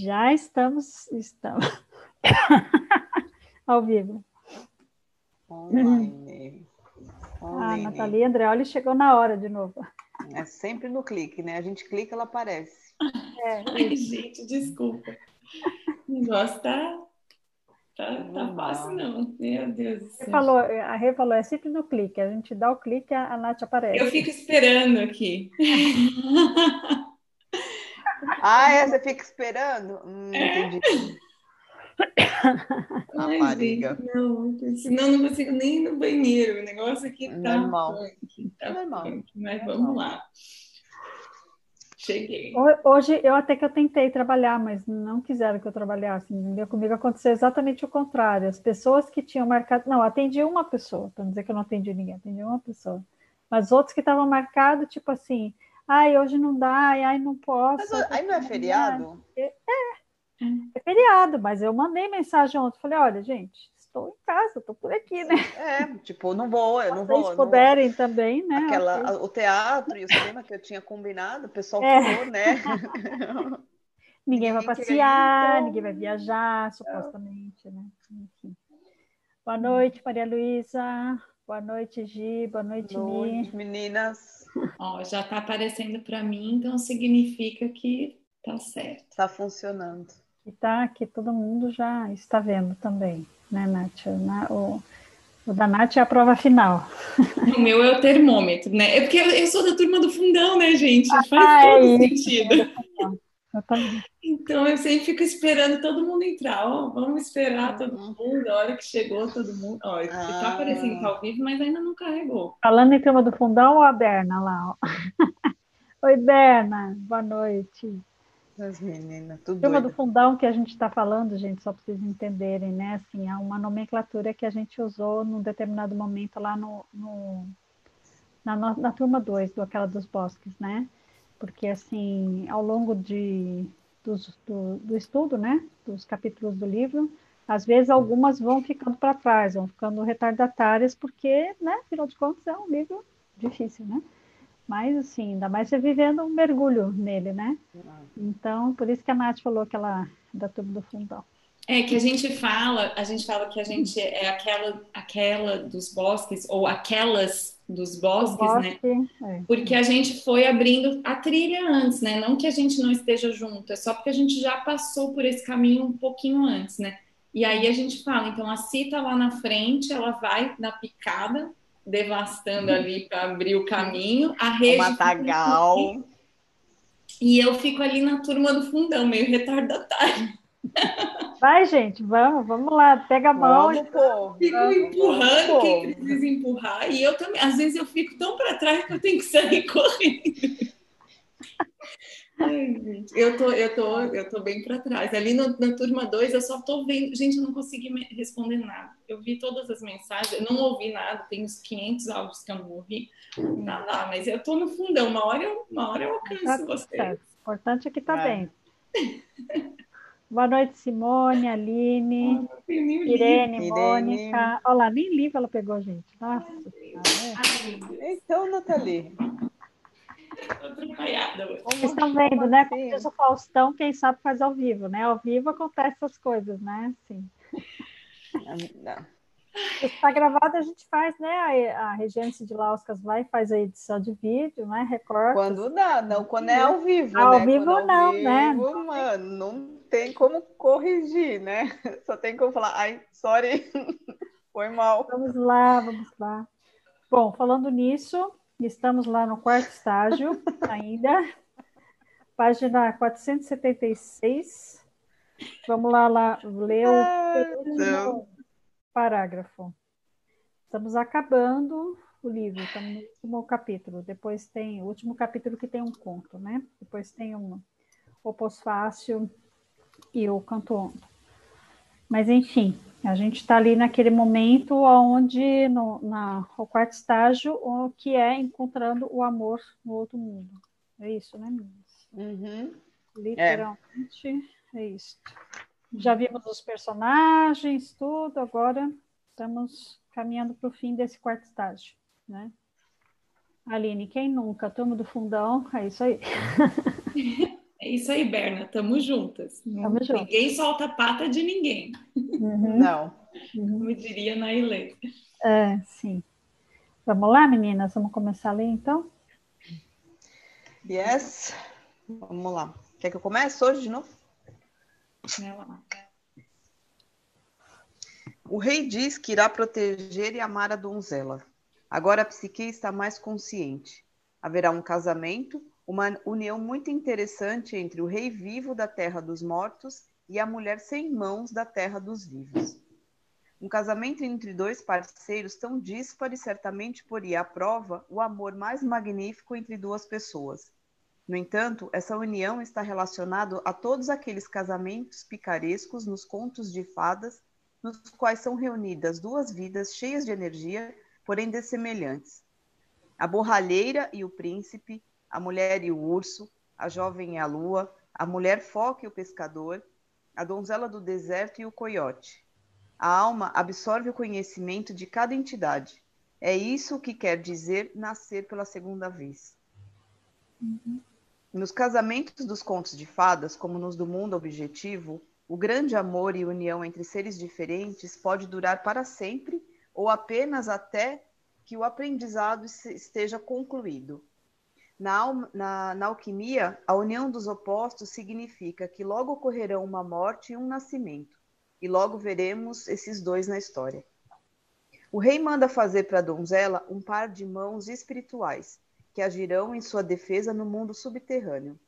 Já estamos, estamos ao vivo. Online. Ah, Nathalie Andreoli chegou na hora de novo. É sempre no clique, né? A gente clica, ela aparece. É, Ai, gente, desculpa. O negócio tá, tá, tá fácil, não. Meu Deus do céu. Falou, a Rê falou, é sempre no clique. A gente dá o clique, a, a Nath aparece. Eu fico esperando aqui. ah, é? Você fica esperando? Hum, entendi. Ai, gente, não, senão eu não consigo nem ir no banheiro. O negócio aqui tá Normal. tá Normal. mas Normal. vamos lá. Cheguei. Ho- Hoje eu até que eu tentei trabalhar, mas não quiseram que eu trabalhasse, entendeu? Comigo aconteceu exatamente o contrário. As pessoas que tinham marcado, não, atendi uma pessoa, para não dizer que eu não atendi ninguém, atendi uma pessoa. Mas outros que estavam marcados, tipo assim, ai, hoje não dá, ai, ai, não posso. Mas aí não é feriado? É feriado, mas eu mandei mensagem ontem, falei, olha, gente, estou em casa, estou por aqui, né? É, tipo, não vou, eu não Se vocês vou. não vou. puderem também, né? Aquela, o teatro e o cinema que eu tinha combinado, o pessoal É. falou, né? Ninguém vai Ninguém passear, então. ninguém vai viajar, supostamente, né? Enfim. Boa noite, Maria Luísa. Boa noite, Gi. Boa noite, Mi. Noite, meninas, Ó, já tá aparecendo para mim, então significa que tá certo. tá funcionando. E tá que todo mundo já está vendo também, né, Nath? O, Na- o, o da Nath é a prova final. O meu é o termômetro, né? É porque eu, eu sou da turma do fundão, né, gente? Faz Ah, é todo isso. sentido. Então eu sempre fico esperando todo mundo entrar. Ó, vamos esperar todo Uhum. mundo. A hora que chegou todo mundo. Ó, que Ah. tá aparecendo que tá ao vivo, mas ainda não carregou. Falando em turma do fundão, ou a Berna lá, ó. Oi, Berna. Boa noite. As meninas, tudo Turma do fundão que a gente está falando, gente, só para vocês entenderem, né? Assim, há uma nomenclatura que a gente usou num determinado momento lá no, no- na, na turma 2, do Aquela dos Bosques, né? Porque, assim, ao longo de, do, do estudo, né? Dos capítulos do livro, às vezes algumas vão ficando para trás, vão ficando retardatárias, porque, né? Afinal de contas, é um livro difícil, né? Mas, assim, ainda mais você vivendo um mergulho nele, né? Então, por isso que a Nath falou que ela é da turma do fundão. É que a gente fala, a gente fala que a gente é aquela, aquela dos bosques, ou aquelas dos bosques, né? Bosque, é. Porque a gente foi abrindo a trilha antes, né? Não que a gente não esteja junto, é só porque a gente já passou por esse caminho um pouquinho antes, né? E aí a gente fala, então a Si tá lá na frente, ela vai na picada, devastando ali para abrir o caminho, a O rede matagal. e eu fico ali na turma do fundão, meio retardatária. Vai, gente, vamos, vamos lá, pega a mão. Vamos, pô. Fico Vamos, empurrando pô. quem precisa empurrar, e eu também, às vezes eu fico tão para trás que eu tenho que sair correndo. Ai, gente, eu tô, eu tô, eu tô bem para trás. Ali no- na turma 2 eu só tô vendo, gente, eu não consegui responder nada. Eu vi todas as mensagens, eu não ouvi nada, tem uns 500 áudios que eu não ouvi. Tá lá, mas eu tô no fundão, uma hora eu, uma hora eu Tá alcanço tudo você. certo. O importante é que tá bem. Boa noite, Simone, Aline, livro. Irene, Irene. Mônica. Olha lá, nem livro ela pegou, gente. Nossa, Senhora, é. Ai, Deus, Então, Nathalie. Vocês estão vendo, né? Como diz o Faustão, quem sabe faz ao vivo, né? Ao vivo acontecem essas coisas, né? Sim. Está gravado, a gente faz, né? A, a Regência de Lauscas vai e faz a edição de vídeo, né? Recorta. quando dá, não quando é ao vivo, Ao né? vivo Quando é ao não, né? vivo, Mano, não tem como corrigir, né? Só tem como falar, ai, sorry, foi mal. Vamos lá, vamos lá. Bom, falando nisso, estamos lá no quarto estágio ainda, página 476. Vamos lá, lá ler o penúltimo Deus. parágrafo. Estamos acabando o livro, estamos no último capítulo. Depois tem o último capítulo que tem um conto, né? Depois tem um, o pós-fácil e o canto ondo. Mas, enfim, a gente está ali naquele momento onde, no na, o quarto estágio, o que é encontrando o amor no outro mundo. É isso, né, meninas? Uhum. Literalmente é, isso. Já vimos os personagens, tudo, agora estamos caminhando para o fim desse quarto estágio, né? Aline, quem nunca? Turma do fundão, é isso aí. É isso aí, Berna, tamo juntas. Tamo juntas. Ninguém solta a pata de ninguém. Uhum. Não. Uhum. Como diria Nailê. É, sim. Vamos lá, meninas? Vamos começar a ler, então? Yes. Vamos lá. Quer que eu comece hoje de novo? O rei diz que irá proteger e amar a donzela. Agora a psique está mais consciente. Haverá um casamento, uma união muito interessante entre o rei vivo da terra dos mortos e a mulher sem mãos da terra dos vivos. Um casamento entre dois parceiros tão díspares certamente poria à prova o amor mais magnífico entre duas pessoas. No entanto, essa união está relacionada a todos aqueles casamentos picarescos nos contos de fadas, nos quais são reunidas duas vidas cheias de energia, porém dessemelhantes. A borralheira e o príncipe, a mulher e o urso, a jovem e a lua, a mulher foca e o pescador, a donzela do deserto e o coiote. A alma absorve o conhecimento de cada entidade. É isso que quer dizer nascer pela segunda vez. Uhum. Nos casamentos dos contos de fadas, como nos do mundo objetivo, o grande amor e união entre seres diferentes pode durar para sempre ou apenas até que o aprendizado esteja concluído. Na, na, na, alquimia, a união dos opostos significa que logo ocorrerão uma morte e um nascimento e logo veremos esses dois na história. O rei manda fazer para a donzela um par de mãos espirituais, que agirão em sua defesa no mundo subterrâneo.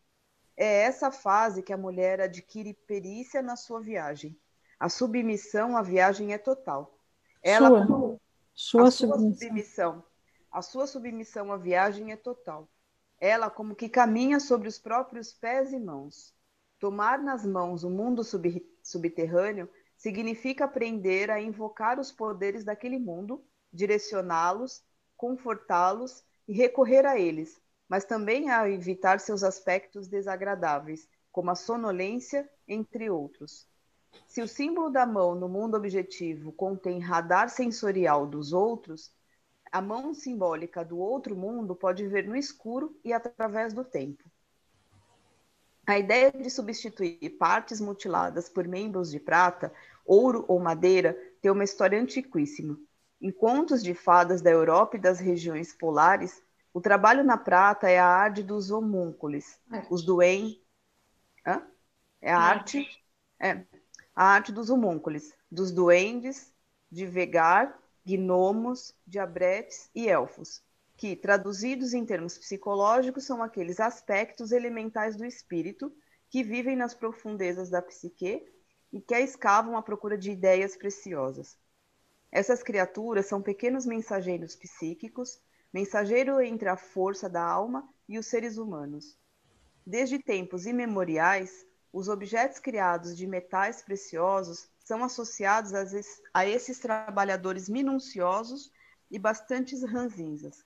É essa fase que a mulher adquire perícia na sua viagem. A submissão à viagem é total. Ela sua, sua, a sua submissão. submissão. A sua submissão à viagem é total. Ela como que caminha sobre os próprios pés e mãos. Tomar nas mãos o mundo sub, subterrâneo significa aprender a invocar os poderes daquele mundo, direcioná-los, confortá-los e recorrer a eles, mas também a evitar seus aspectos desagradáveis, como a sonolência, entre outros. Se o símbolo da mão no mundo objetivo contém radar sensorial dos outros, a mão simbólica do outro mundo pode ver no escuro e através do tempo. A ideia de substituir partes mutiladas por membros de prata, ouro ou madeira tem uma história antiquíssima. Em contos de fadas da Europa e das regiões polares, o trabalho na prata é a arte dos homúnculos, os duendes. É a arte, é, a arte dos homúnculos, dos duendes, de vegar, gnomos, diabretes e elfos que, traduzidos em termos psicológicos, são aqueles aspectos elementais do espírito que vivem nas profundezas da psique e que a escavam à procura de ideias preciosas. Essas criaturas são pequenos mensageiros psíquicos, mensageiro entre a força da alma e os seres humanos. Desde tempos imemoriais, os objetos criados de metais preciosos são associados a esses trabalhadores minuciosos e bastante ranzinzas,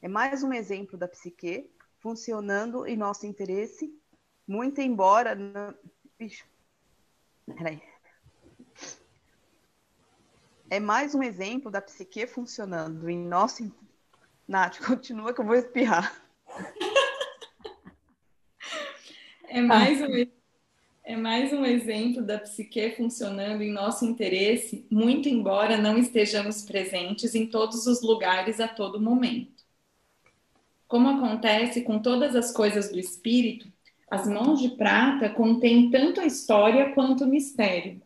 é mais um exemplo da psique funcionando em nosso interesse, muito embora. Não... Bicho. Peraí. É mais um exemplo da psique funcionando em nosso. Nath, continua que eu vou espirrar. É mais um, é mais um exemplo da psique funcionando em nosso interesse, muito embora não estejamos presentes em todos os lugares a todo momento. Como acontece com todas as coisas do espírito, as mãos de prata contêm tanto a história quanto o mistério.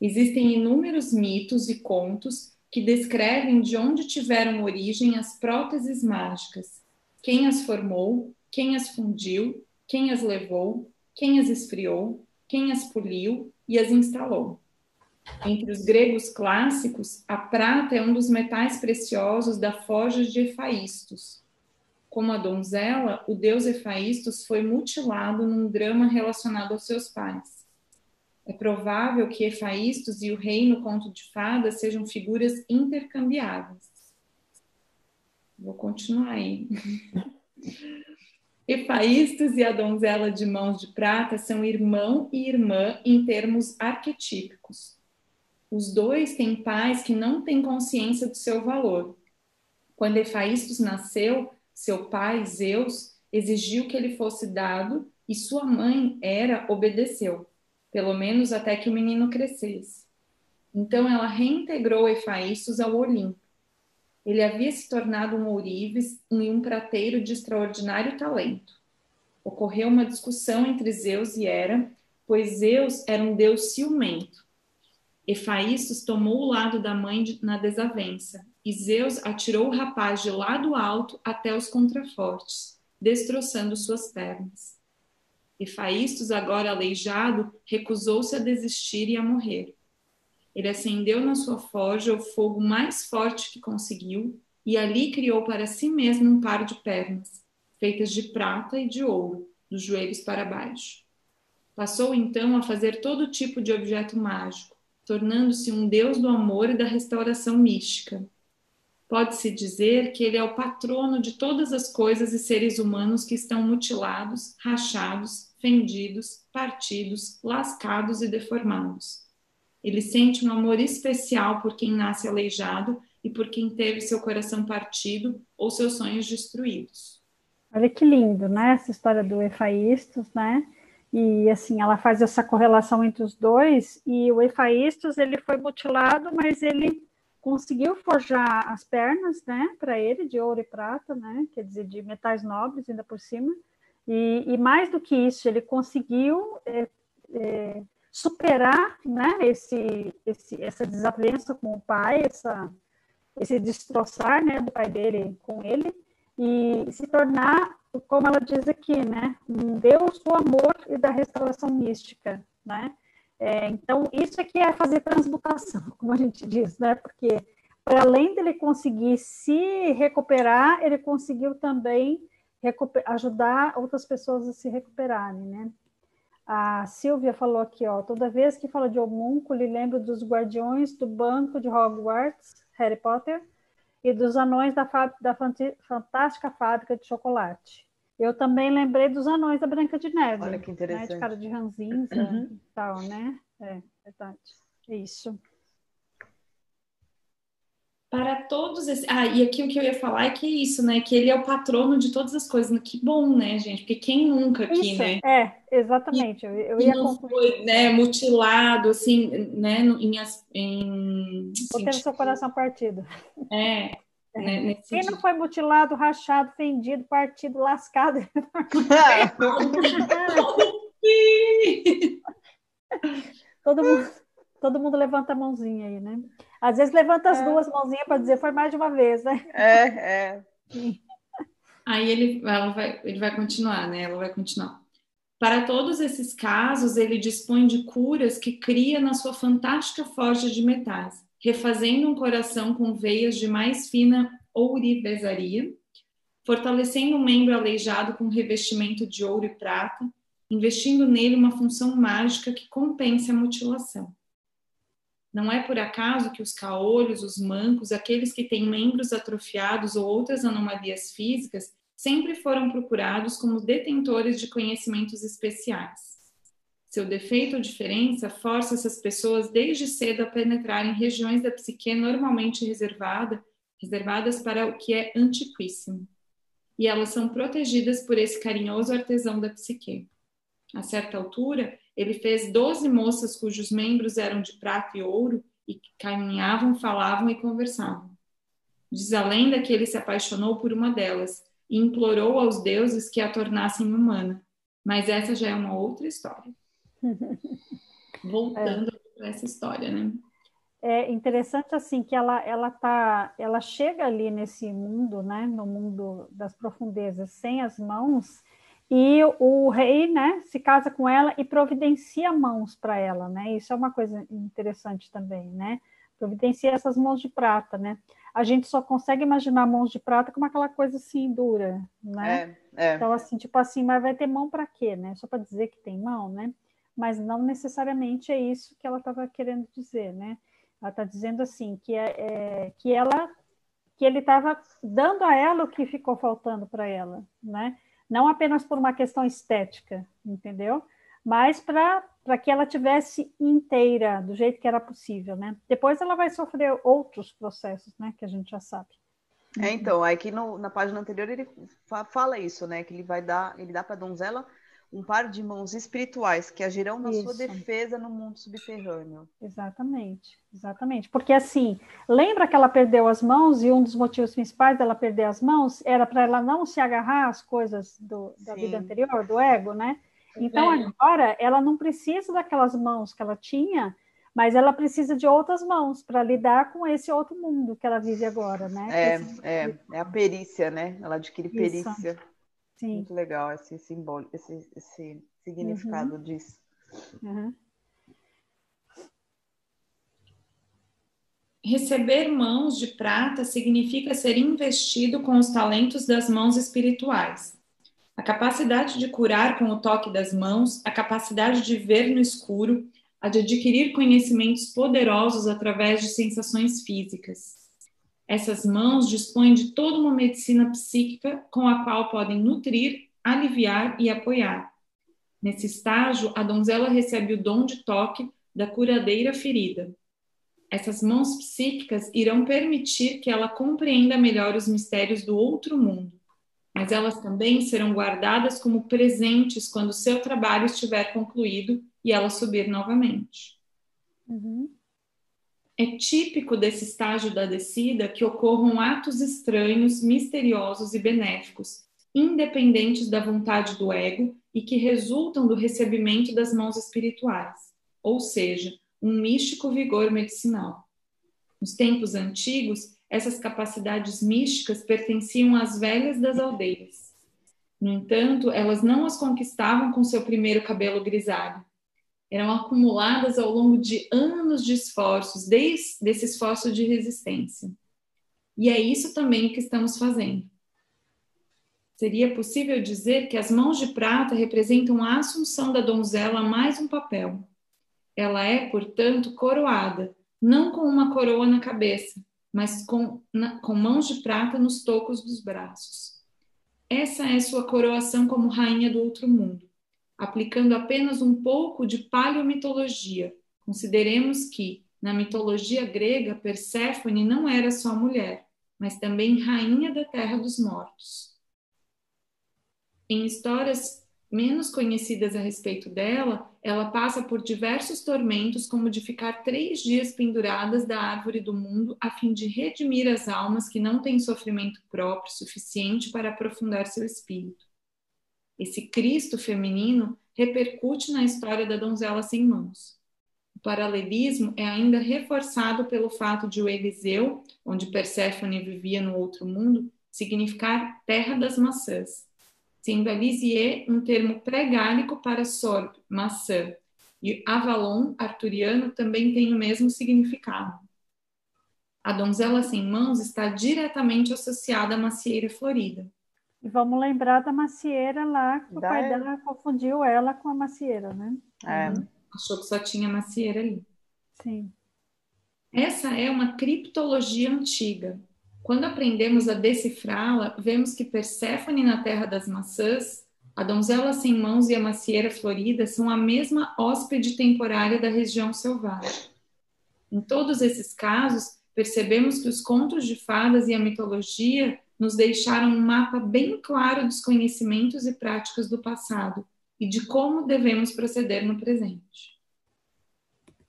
Existem inúmeros mitos e contos que descrevem de onde tiveram origem as próteses mágicas, quem as formou, quem as fundiu, quem as levou, quem as esfriou, quem as poliu e as instalou. Entre os gregos clássicos, a prata é um dos metais preciosos da forja de Efaístos, como a donzela, o deus Efaístos foi mutilado num drama relacionado aos seus pais. É provável que Efaístos e o rei no conto de fadas sejam figuras intercambiáveis. Vou continuar aí. Efaístos e a donzela de mãos de prata são irmão e irmã em termos arquetípicos. Os dois têm pais que não têm consciência do seu valor. Quando Efaístos nasceu, seu pai, Zeus, exigiu que ele fosse dado E sua mãe, Hera, obedeceu, pelo menos até que o menino crescesse. Então ela reintegrou Efaístos ao Olimpo. Ele havia se tornado um ourives e um prateiro de extraordinário talento. Ocorreu uma discussão entre Zeus e Hera, pois Zeus era um deus ciumento. Efaístos tomou o lado da mãe na desavença, e Zeus atirou o rapaz de lado alto até os contrafortes, destroçando suas pernas. Efaístos, agora aleijado, recusou-se a desistir e a morrer. Ele acendeu na sua forja o fogo mais forte que conseguiu e ali criou para si mesmo um par de pernas, feitas de prata e de ouro, dos joelhos para baixo. Passou então a fazer todo tipo de objeto mágico, tornando-se um deus do amor e da restauração mística. Pode-se dizer que ele é o patrono de todas as coisas e seres humanos que estão mutilados, rachados, fendidos, partidos, lascados e deformados. Ele sente um amor especial por quem nasce aleijado e por quem teve seu coração partido ou seus sonhos destruídos. Olha que lindo, né? Essa história do Efaístos, né? E assim, ela faz essa correlação entre os dois, e o Efaístos, ele foi mutilado, mas ele conseguiu forjar as pernas, né, para ele, de ouro e prata, né, quer dizer, de metais nobres ainda por cima, e, e mais do que isso, ele conseguiu é, é, superar, né, esse, esse, essa desavença com o pai, essa, esse destroçar, né, do pai dele com ele, e se tornar, como ela diz aqui, né, um Deus do amor e da restauração mística, né, é, então, isso aqui é fazer transmutação, como a gente diz, né? Porque, para além dele conseguir se recuperar, ele conseguiu também ajudar outras pessoas a se recuperarem, né? A Silvia falou aqui, ó, toda vez que fala de homúnculo, lembro dos guardiões do banco de Hogwarts, Harry Potter, e dos anões da, da fantástica fábrica de chocolate. Eu também lembrei dos anões da Branca de Neve. Olha que interessante. Né? De cara de ranzinza uhum. e tal, né? É, verdade. É isso. Para todos esses. Ah, e aqui o que eu ia falar é que é isso, né? Que ele é o patrono de todas as coisas. Que bom, né, gente? Porque quem nunca aqui, isso, né? É, exatamente. Eu, eu ia não foi, né, mutilado, assim, né? Em. em Ou teve seu coração partido. É, né, Quem não foi mutilado, rachado, fendido, partido, lascado? todo, mundo, todo mundo levanta a mãozinha aí, né? Às vezes levanta as é. duas mãozinhas para dizer foi mais de uma vez, né? É, é. Aí ele, ela vai, ele vai continuar, né? Ela vai continuar. Para todos esses casos, ele dispõe de curas que cria na sua fantástica forja de metais refazendo um coração com veias de mais fina ourivesaria, fortalecendo um membro aleijado com revestimento de ouro e prata, investindo nele uma função mágica que compense a mutilação. Não é por acaso que os caolhos, os mancos, aqueles que têm membros atrofiados ou outras anomalias físicas, sempre foram procurados como detentores de conhecimentos especiais. Seu defeito ou diferença força essas pessoas desde cedo a penetrar em regiões da psique normalmente reservada, reservadas para o que é antiquíssimo. E elas são protegidas por esse carinhoso artesão da psique. A certa altura, ele fez doze moças cujos membros eram de prata e ouro e que caminhavam, falavam e conversavam. Diz a lenda que ele se apaixonou por uma delas e implorou aos deuses que a tornassem humana. Mas essa já é uma outra história. Voltando é. para essa história, né? É interessante assim que ela ela tá ela chega ali nesse mundo, né, no mundo das profundezas sem as mãos e o rei, né, se casa com ela e providencia mãos para ela, né? Isso é uma coisa interessante também, né? Providencia essas mãos de prata, né? A gente só consegue imaginar mãos de prata como aquela coisa assim dura, né? É, é. Então assim, tipo assim, mas vai ter mão para quê, né? Só para dizer que tem mão, né? mas não necessariamente é isso que ela estava querendo dizer, né? Ela está dizendo assim que é, é, que ela que ele estava dando a ela o que ficou faltando para ela, né? Não apenas por uma questão estética, entendeu? Mas para que ela tivesse inteira do jeito que era possível, né? Depois ela vai sofrer outros processos, né? Que a gente já sabe. É, então, aqui no, na página anterior ele fala isso, né? Que ele vai dar, ele dá para a donzela um par de mãos espirituais que agirão na Isso. sua defesa no mundo subterrâneo. Exatamente, exatamente. Porque assim, lembra que ela perdeu as mãos e um dos motivos principais dela perder as mãos era para ela não se agarrar às coisas do, da Sim. vida anterior, do ego, né? Então é. agora ela não precisa daquelas mãos que ela tinha, mas ela precisa de outras mãos para lidar com esse outro mundo que ela vive agora, né? É, é, é a perícia, né? Ela adquire perícia. Sim. Muito legal esse simbolo, esse, esse significado uhum. disso. Uhum. Receber mãos de prata significa ser investido com os talentos das mãos espirituais. A capacidade de curar com o toque das mãos, a capacidade de ver no escuro, a de adquirir conhecimentos poderosos através de sensações físicas. Essas mãos dispõem de toda uma medicina psíquica com a qual podem nutrir, aliviar e apoiar. Nesse estágio, a donzela recebe o dom de toque da curadeira ferida. Essas mãos psíquicas irão permitir que ela compreenda melhor os mistérios do outro mundo, mas elas também serão guardadas como presentes quando seu trabalho estiver concluído e ela subir novamente. Uhum. É típico desse estágio da descida que ocorram atos estranhos, misteriosos e benéficos, independentes da vontade do ego e que resultam do recebimento das mãos espirituais, ou seja, um místico vigor medicinal. Nos tempos antigos, essas capacidades místicas pertenciam às velhas das aldeias. No entanto, elas não as conquistavam com seu primeiro cabelo grisalho, eram acumuladas ao longo de anos de esforços, desde esse esforço de resistência. E é isso também que estamos fazendo. Seria possível dizer que as mãos de prata representam a assunção da donzela a mais um papel. Ela é, portanto, coroada, não com uma coroa na cabeça, mas com, na, com mãos de prata nos tocos dos braços. Essa é sua coroação como rainha do outro mundo aplicando apenas um pouco de paleomitologia. Consideremos que, na mitologia grega, Perséfone não era só mulher, mas também rainha da terra dos mortos. Em histórias menos conhecidas a respeito dela, ela passa por diversos tormentos, como de ficar três dias penduradas da árvore do mundo, a fim de redimir as almas que não têm sofrimento próprio suficiente para aprofundar seu espírito. Esse Cristo feminino repercute na história da donzela sem mãos. O paralelismo é ainda reforçado pelo fato de o Eliseu, onde Perséfone vivia no outro mundo, significar terra das maçãs, sendo Alisier um termo pré-gálico para sorb, maçã, e Avalon, arturiano, também tem o mesmo significado. A donzela sem mãos está diretamente associada à macieira florida. E vamos lembrar da macieira lá, que da o pai dela confundiu ela com a macieira, né? É. Uhum. Achou que só tinha macieira ali. Sim. Essa é uma criptologia antiga. Quando aprendemos a decifrá-la, vemos que Perséfone na Terra das Maçãs, a donzela sem mãos e a macieira florida são a mesma hóspede temporária da região selvagem. Em todos esses casos, percebemos que os contos de fadas e a mitologia nos deixaram um mapa bem claro dos conhecimentos e práticas do passado e de como devemos proceder no presente.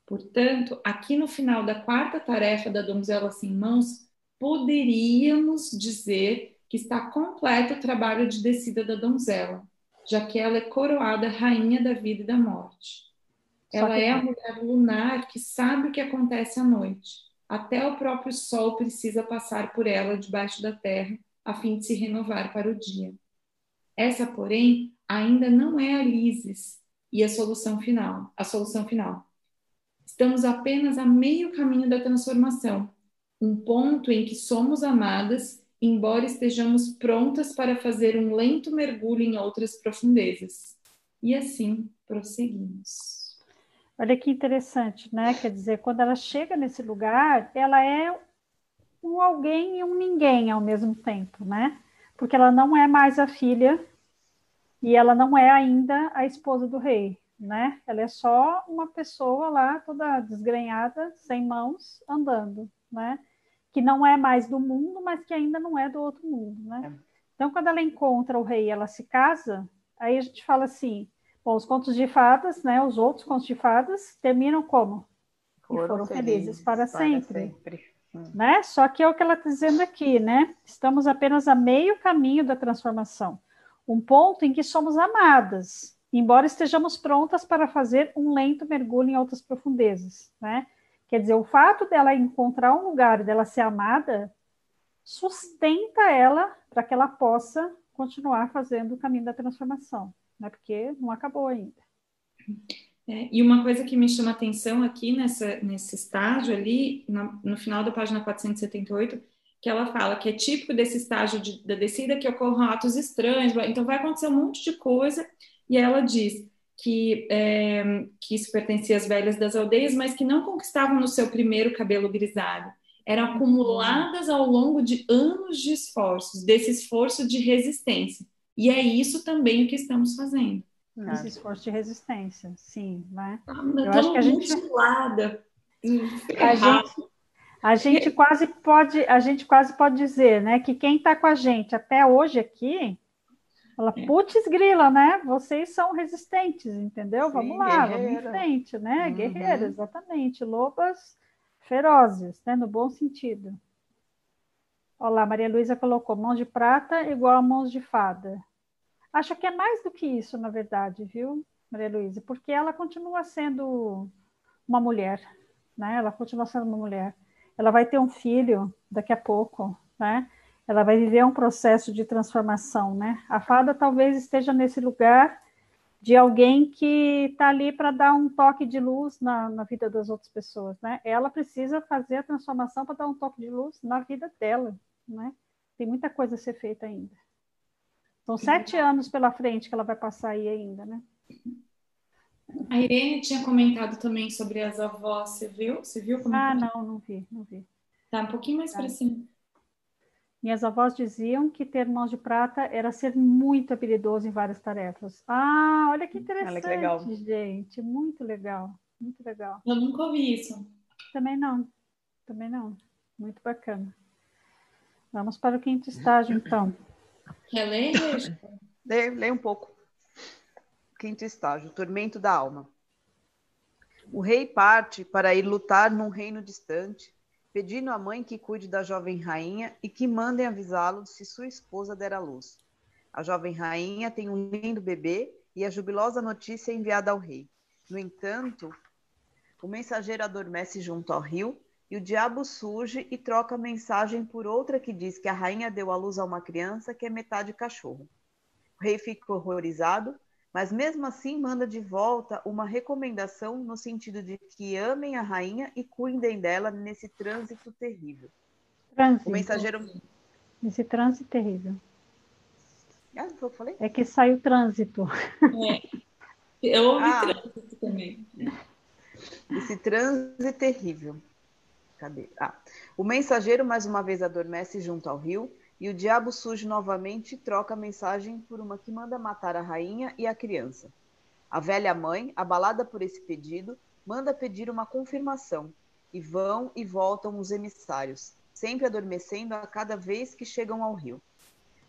Portanto, aqui no final da quarta tarefa da donzela sem mãos, poderíamos dizer que está completo o trabalho de descida da donzela, já que ela é coroada rainha da vida e da morte. Ela é a mulher lunar que sabe o que acontece à noite até o próprio Sol precisa passar por ela debaixo da terra, a fim de se renovar para o dia. Essa, porém, ainda não é a lises e a solução final, a solução final. Estamos apenas a meio caminho da transformação, um ponto em que somos amadas, embora estejamos prontas para fazer um lento mergulho em outras profundezas. E assim prosseguimos. Olha que interessante, né? Quer dizer, quando ela chega nesse lugar, ela é um alguém e um ninguém ao mesmo tempo, né? Porque ela não é mais a filha e ela não é ainda a esposa do rei, né? Ela é só uma pessoa lá, toda desgrenhada, sem mãos, andando, né? Que não é mais do mundo, mas que ainda não é do outro mundo, né? É. Então, quando ela encontra o rei ela se casa, aí a gente fala assim: os contos de fadas, né? Os outros contos de fadas terminam como? Foram, e foram felizes, felizes para, para, sempre. sempre. Hum. Né? Só que é o que ela está dizendo aqui, né? Estamos apenas a meio caminho da transformação. Um ponto em que somos amadas, embora estejamos prontas para fazer um lento mergulho em altas profundezas, né? Quer dizer, o fato dela encontrar um lugar, dela ser amada, sustenta ela para que ela possa continuar fazendo o caminho da transformação, né? Porque não acabou ainda. É, e uma coisa que me chama atenção aqui nessa, nesse estágio ali, no, no final da página 478, que ela fala que é típico desse estágio de, da descida que ocorram atos estranhos, então vai acontecer um monte de coisa, e ela diz que, é, que isso pertencia às velhas das aldeias, mas que não conquistavam no seu primeiro cabelo grisalho. Eram acumuladas ao longo de anos de esforços, desse esforço de resistência. E é isso também o que estamos fazendo. Esse esforço de resistência, sim, né? Ah, eu acho que a gente mutilada, a gente, a gente quase pode, a gente quase pode dizer, né, que quem está com a gente até hoje aqui, ela é. putz grila, né? Vocês são resistentes, entendeu? Sim, vamos lá, guerreira. vamos em frente, né? Uhum. Guerreiras, exatamente, lobas ferozes, né? No bom sentido. Olá, Maria Luísa colocou mãos de prata igual a mãos de fada. Acho que é mais do que isso, na verdade, viu, Maria Luísa? Porque ela continua sendo uma mulher, né? Ela continua sendo uma mulher. Ela vai ter um filho daqui a pouco, né? Ela vai viver um processo de transformação, né? A fada talvez esteja nesse lugar de alguém que está ali para dar um toque de luz na, na, vida das outras pessoas, né? Ela precisa fazer a transformação para dar um toque de luz na vida dela, né? Tem muita coisa a ser feita ainda. São sete anos pela frente que ela vai passar aí ainda, né? A Irene tinha comentado também sobre as avós, você viu? Você viu como Ah, não, não vi, não vi. Tá um pouquinho mais tá. para cima. Minhas avós diziam que ter mãos de prata era ser muito habilidoso em várias tarefas. Ah, olha que interessante, olha que legal. gente. Muito legal, muito legal. Eu nunca ouvi isso. Também não, também não. Muito bacana. Vamos para o quinto estágio, então. Ler? lê, lê um pouco. Quinto estágio, tormento da alma. O rei parte para ir lutar num reino distante, pedindo à mãe que cuide da jovem rainha e que mandem avisá-lo se sua esposa der à luz. A jovem rainha tem um lindo bebê e a jubilosa notícia é enviada ao rei. No entanto, o mensageiro adormece junto ao rio e o diabo surge e troca a mensagem por outra que diz que a rainha deu à luz a uma criança que é metade cachorro. O rei fica horrorizado, mas mesmo assim manda de volta uma recomendação no sentido de que amem a rainha e cuidem dela nesse trânsito terrível. Trânsito. O mensageiro. Esse trânsito terrível. Ah, foi o que eu falei? É que saiu trânsito. É. Eu ouvi ah. trânsito também. Esse trânsito terrível. Cadê? Ah. O mensageiro mais uma vez adormece junto ao rio e o diabo surge novamente e troca a mensagem por uma que manda matar a rainha e a criança. A velha mãe, abalada por esse pedido, manda pedir uma confirmação e vão e voltam os emissários, sempre adormecendo a cada vez que chegam ao rio.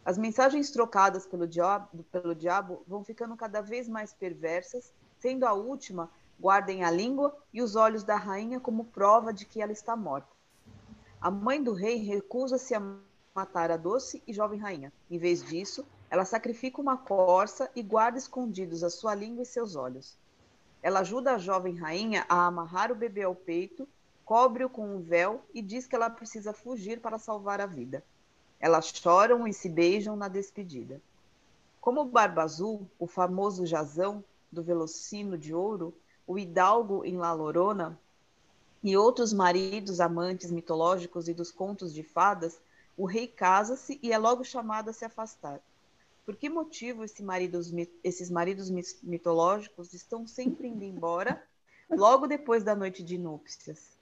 As mensagens trocadas pelo diabo, pelo diabo vão ficando cada vez mais perversas, sendo a última Guardem a língua e os olhos da rainha como prova de que ela está morta. A mãe do rei recusa-se a matar a doce e jovem rainha. Em vez disso, ela sacrifica uma corça e guarda escondidos a sua língua e seus olhos. Ela ajuda a jovem rainha a amarrar o bebê ao peito, cobre-o com um véu e diz que ela precisa fugir para salvar a vida. Elas choram e se beijam na despedida. Como Barba Azul, o famoso jazão do Velocino de Ouro, o Hidalgo em La Lorona e outros maridos amantes mitológicos e dos contos de fadas, o rei casa-se e é logo chamado a se afastar. Por que motivo esse esses maridos mitológicos estão sempre indo embora logo depois da noite de núpcias?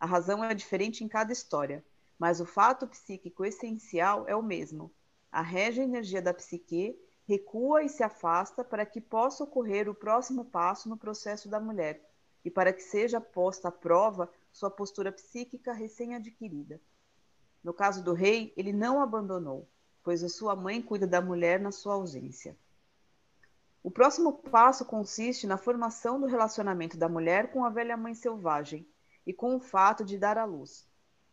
A razão é diferente em cada história, mas o fato psíquico essencial é o mesmo. A régia energia da psique recua e se afasta para que possa ocorrer o próximo passo no processo da mulher e para que seja posta à prova sua postura psíquica recém-adquirida. No caso do rei, ele não abandonou, pois a sua mãe cuida da mulher na sua ausência. O próximo passo consiste na formação do relacionamento da mulher com a velha mãe selvagem e com o fato de dar à luz.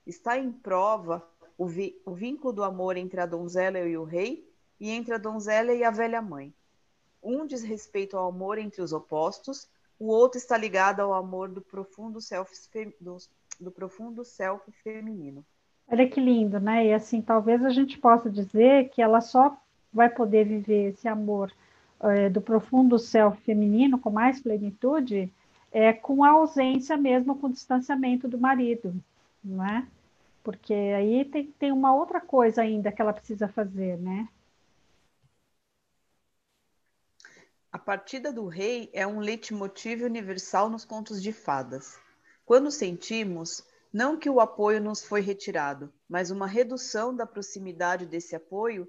Está em prova o, o vínculo do amor entre a donzela e o rei e entre a donzela e a velha mãe. Um diz respeito ao amor entre os opostos, o outro está ligado ao amor do profundo self, do, do profundo self feminino. Olha que lindo, né? E assim, talvez a gente possa dizer que ela só vai poder viver esse amor é, do profundo self feminino com mais plenitude é com a ausência mesmo, com o distanciamento do marido, não é? Porque aí tem, tem uma outra coisa ainda que ela precisa fazer, né? A partida do rei é um leitmotiv universal nos contos de fadas. Quando sentimos, não que o apoio nos foi retirado, mas uma redução da proximidade desse apoio,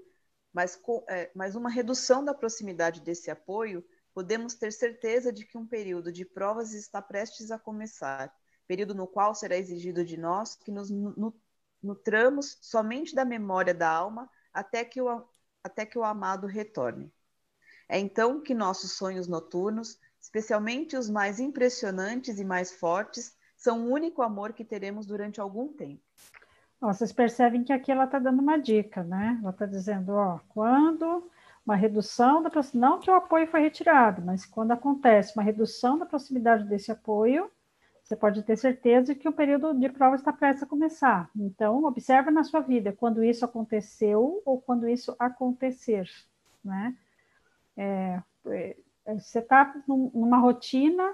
mas, é, mas uma redução da proximidade desse apoio, podemos ter certeza de que um período de provas está prestes a começar, período no qual será exigido de nós que nos nutramos somente da memória da alma até que o, até que o amado retorne. É então que nossos sonhos noturnos, especialmente os mais impressionantes e mais fortes, são o único amor que teremos durante algum tempo. vocês percebem que aqui ela está dando uma dica, né? Ela está dizendo, ó, quando uma redução da não que o apoio foi retirado, mas quando acontece uma redução da proximidade desse apoio, você pode ter certeza que o período de prova está prestes a começar. Então, observe na sua vida quando isso aconteceu ou quando isso acontecer, né? É, é, você está numa rotina,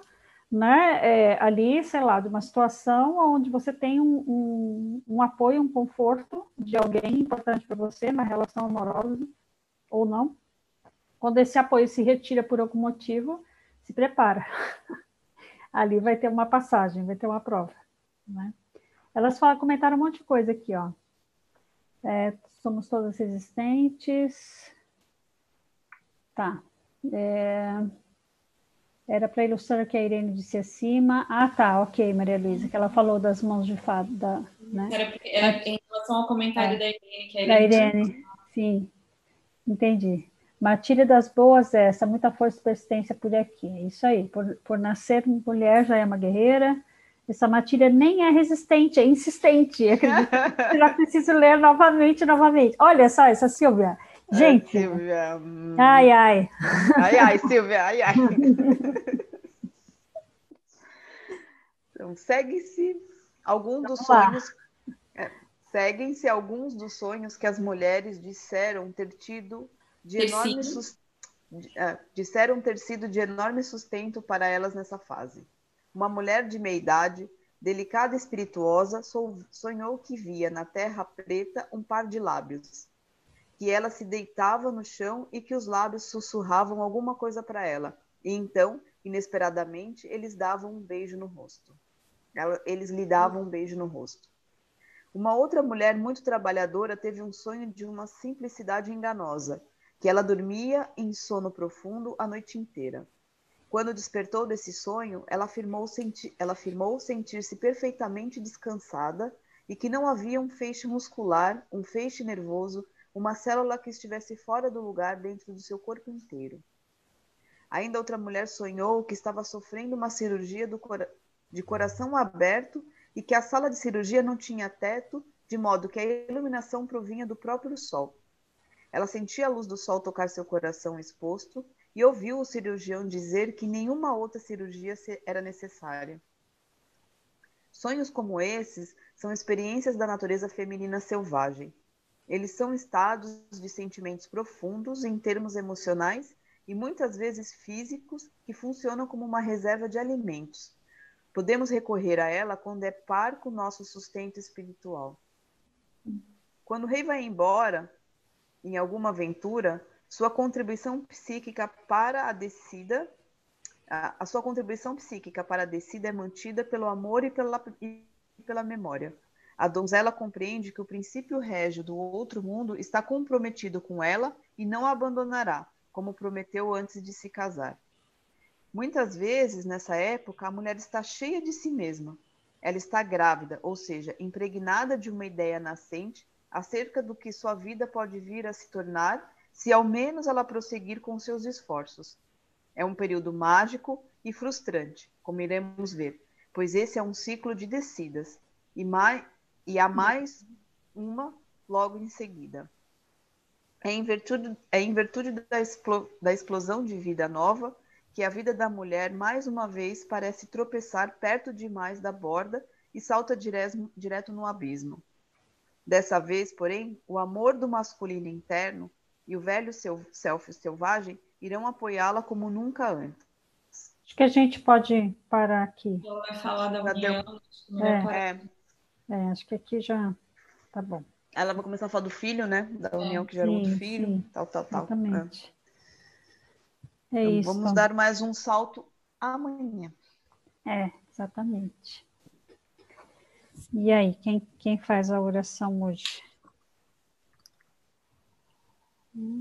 né, é, ali, sei lá, de uma situação onde você tem um, um, um apoio, um conforto de alguém importante para você, na relação amorosa ou não. Quando esse apoio se retira por algum motivo, se prepara. ali vai ter uma passagem, vai ter uma prova. Né? Elas falam, comentaram um monte de coisa aqui, ó. É, somos todas resistentes, Tá. É... Era para ilustrar o que a Irene disse acima. Ah, tá, ok, Maria Luísa, que ela falou das mãos de fada, né? Era, era em relação ao comentário é, da Irene, que a Irene. Da Irene, sim, entendi. Matilha das boas é essa, muita força e persistência por aqui. É isso aí, por, por nascer mulher já é uma guerreira. Essa matilha nem é resistente, é insistente. Acredito que já preciso ler novamente, novamente. Olha só, essa Silvia, Gente. Silvia. Hum. Ai, ai. Ai, ai, Silvia, ai, ai. Então, segue-se alguns dos sonhos. É, Seguem-se alguns dos sonhos que as mulheres disseram ter tido de ter enorme é, disseram ter sido de enorme sustento para elas nessa fase. Uma mulher de meia idade, delicada e espirituosa, sonhou que via na terra preta um par de lábios que ela se deitava no chão e que os lábios sussurravam alguma coisa para ela. E então, inesperadamente, eles davam um beijo no rosto. Eles lhe davam um beijo no rosto. Uma outra mulher muito trabalhadora teve um sonho de uma simplicidade enganosa, que ela dormia em sono profundo a noite inteira. Quando despertou desse sonho, ela afirmou, senti ela afirmou sentir-se perfeitamente descansada e que não havia um feixe muscular, um feixe nervoso, uma célula que estivesse fora do lugar dentro do seu corpo inteiro. Ainda outra mulher sonhou que estava sofrendo uma cirurgia cora de coração aberto e que a sala de cirurgia não tinha teto, de modo que a iluminação provinha do próprio sol. Ela sentia a luz do sol tocar seu coração exposto e ouviu o cirurgião dizer que nenhuma outra cirurgia era necessária. Sonhos como esses são experiências da natureza feminina selvagem. Eles são estados de sentimentos profundos em termos emocionais e muitas vezes físicos que funcionam como uma reserva de alimentos. Podemos recorrer a ela quando é par com o nosso sustento espiritual. Quando o rei vai embora em alguma aventura, sua contribuição psíquica para a descida, a, sua contribuição psíquica para a descida é mantida pelo amor e pela, e pela memória. A donzela compreende que o princípio régio do outro mundo está comprometido com ela e não a abandonará, como prometeu antes de se casar. Muitas vezes, nessa época, a mulher está cheia de si mesma. Ela está grávida, ou seja, impregnada de uma ideia nascente acerca do que sua vida pode vir a se tornar se ao menos ela prosseguir com seus esforços. É um período mágico e frustrante, como iremos ver, pois esse é um ciclo de descidas e, mais, e há mais uma logo em seguida. É em virtude, é em virtude da, explo, da explosão de vida nova que a vida da mulher mais uma vez parece tropeçar perto demais da borda e salta direto, direto no abismo. Dessa vez, porém, o amor do masculino interno e o velho seu self selvagem irão apoiá-la como nunca antes. Acho que a gente pode parar aqui. Ela vai falar da união. É, é. É, acho que aqui já tá bom. Ela vai começar a falar do filho, né? Da é. união que gerou outro filho, sim, tal, tal, tal. Exatamente. É, é então, isso. Vamos dar mais um salto amanhã. É, exatamente. E aí, quem, quem faz a oração hoje?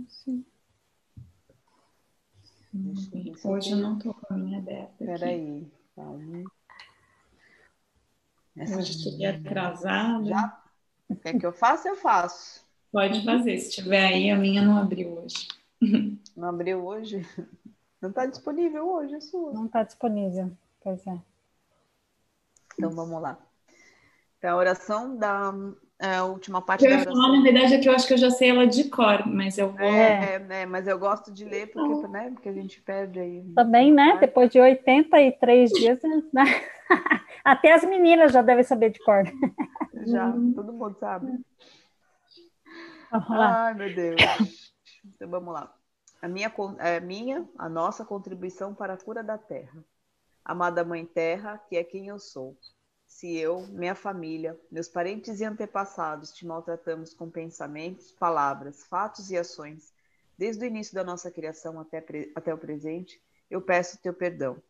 Sim. Hoje eu não estou com a minha aberta. Peraí. Essa hoje estiver atrasada. Já? Quer que eu faça? Eu faço. Pode fazer. Se tiver aí, a minha não abriu hoje. Não abriu hoje? Não está disponível hoje a sua. Não está disponível, pois é. Então vamos lá. Então, a oração da é, a última parte eu da oração. Falar, na verdade, é que eu acho que eu já sei ela de cor, mas eu vou. É, é, é mas eu gosto de ler porque, né, porque a gente perde aí. Também, né? Depois de 83 dias, né? até as meninas já devem saber de cor. Já, hum. todo mundo sabe. Vamos lá. Ai, meu Deus. Então vamos lá. A minha, a é, minha, a nossa contribuição para a cura da terra. Amada Mãe Terra, que é quem eu sou se eu, minha família, meus parentes e antepassados te maltratamos com pensamentos, palavras, fatos e ações, desde o início da nossa criação até, até o presente, eu peço teu perdão.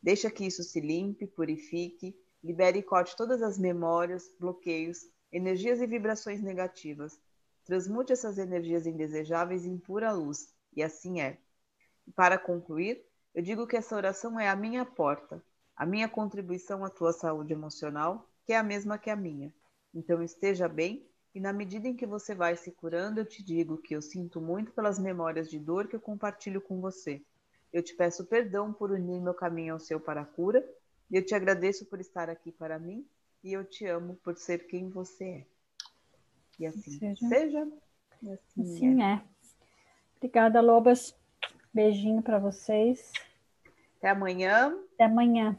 Deixa que isso se limpe, purifique, libere e corte todas as memórias, bloqueios, energias e vibrações negativas. Transmute essas energias indesejáveis em pura luz, e assim é. E para concluir, eu digo que essa oração é a minha porta, a minha contribuição à tua saúde emocional, que é a mesma que a minha. Então esteja bem e na medida em que você vai se curando, eu te digo que eu sinto muito pelas memórias de dor que eu compartilho com você. Eu te peço perdão por unir meu caminho ao seu para a cura, e eu te agradeço por estar aqui para mim, e eu te amo por ser quem você é. E assim seja. seja e assim, assim é. é. Obrigada, Lobas. Beijinho para vocês. Até amanhã. Até amanhã.